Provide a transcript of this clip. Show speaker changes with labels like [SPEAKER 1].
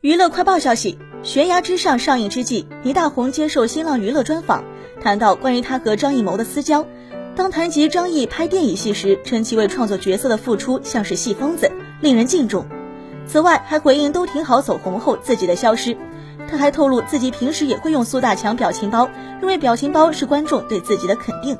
[SPEAKER 1] 娱乐快报消息，悬崖之上上映之际，倪大红接受新浪娱乐专访，谈到关于他和张艺谋的私交。当谈及张译拍电影戏时，称其为创作角色的付出像是戏疯子，令人敬重。此外还回应都挺好，走红后自己的消失。他还透露自己平时也会用苏大强表情包，认为表情包是观众对自己的肯定。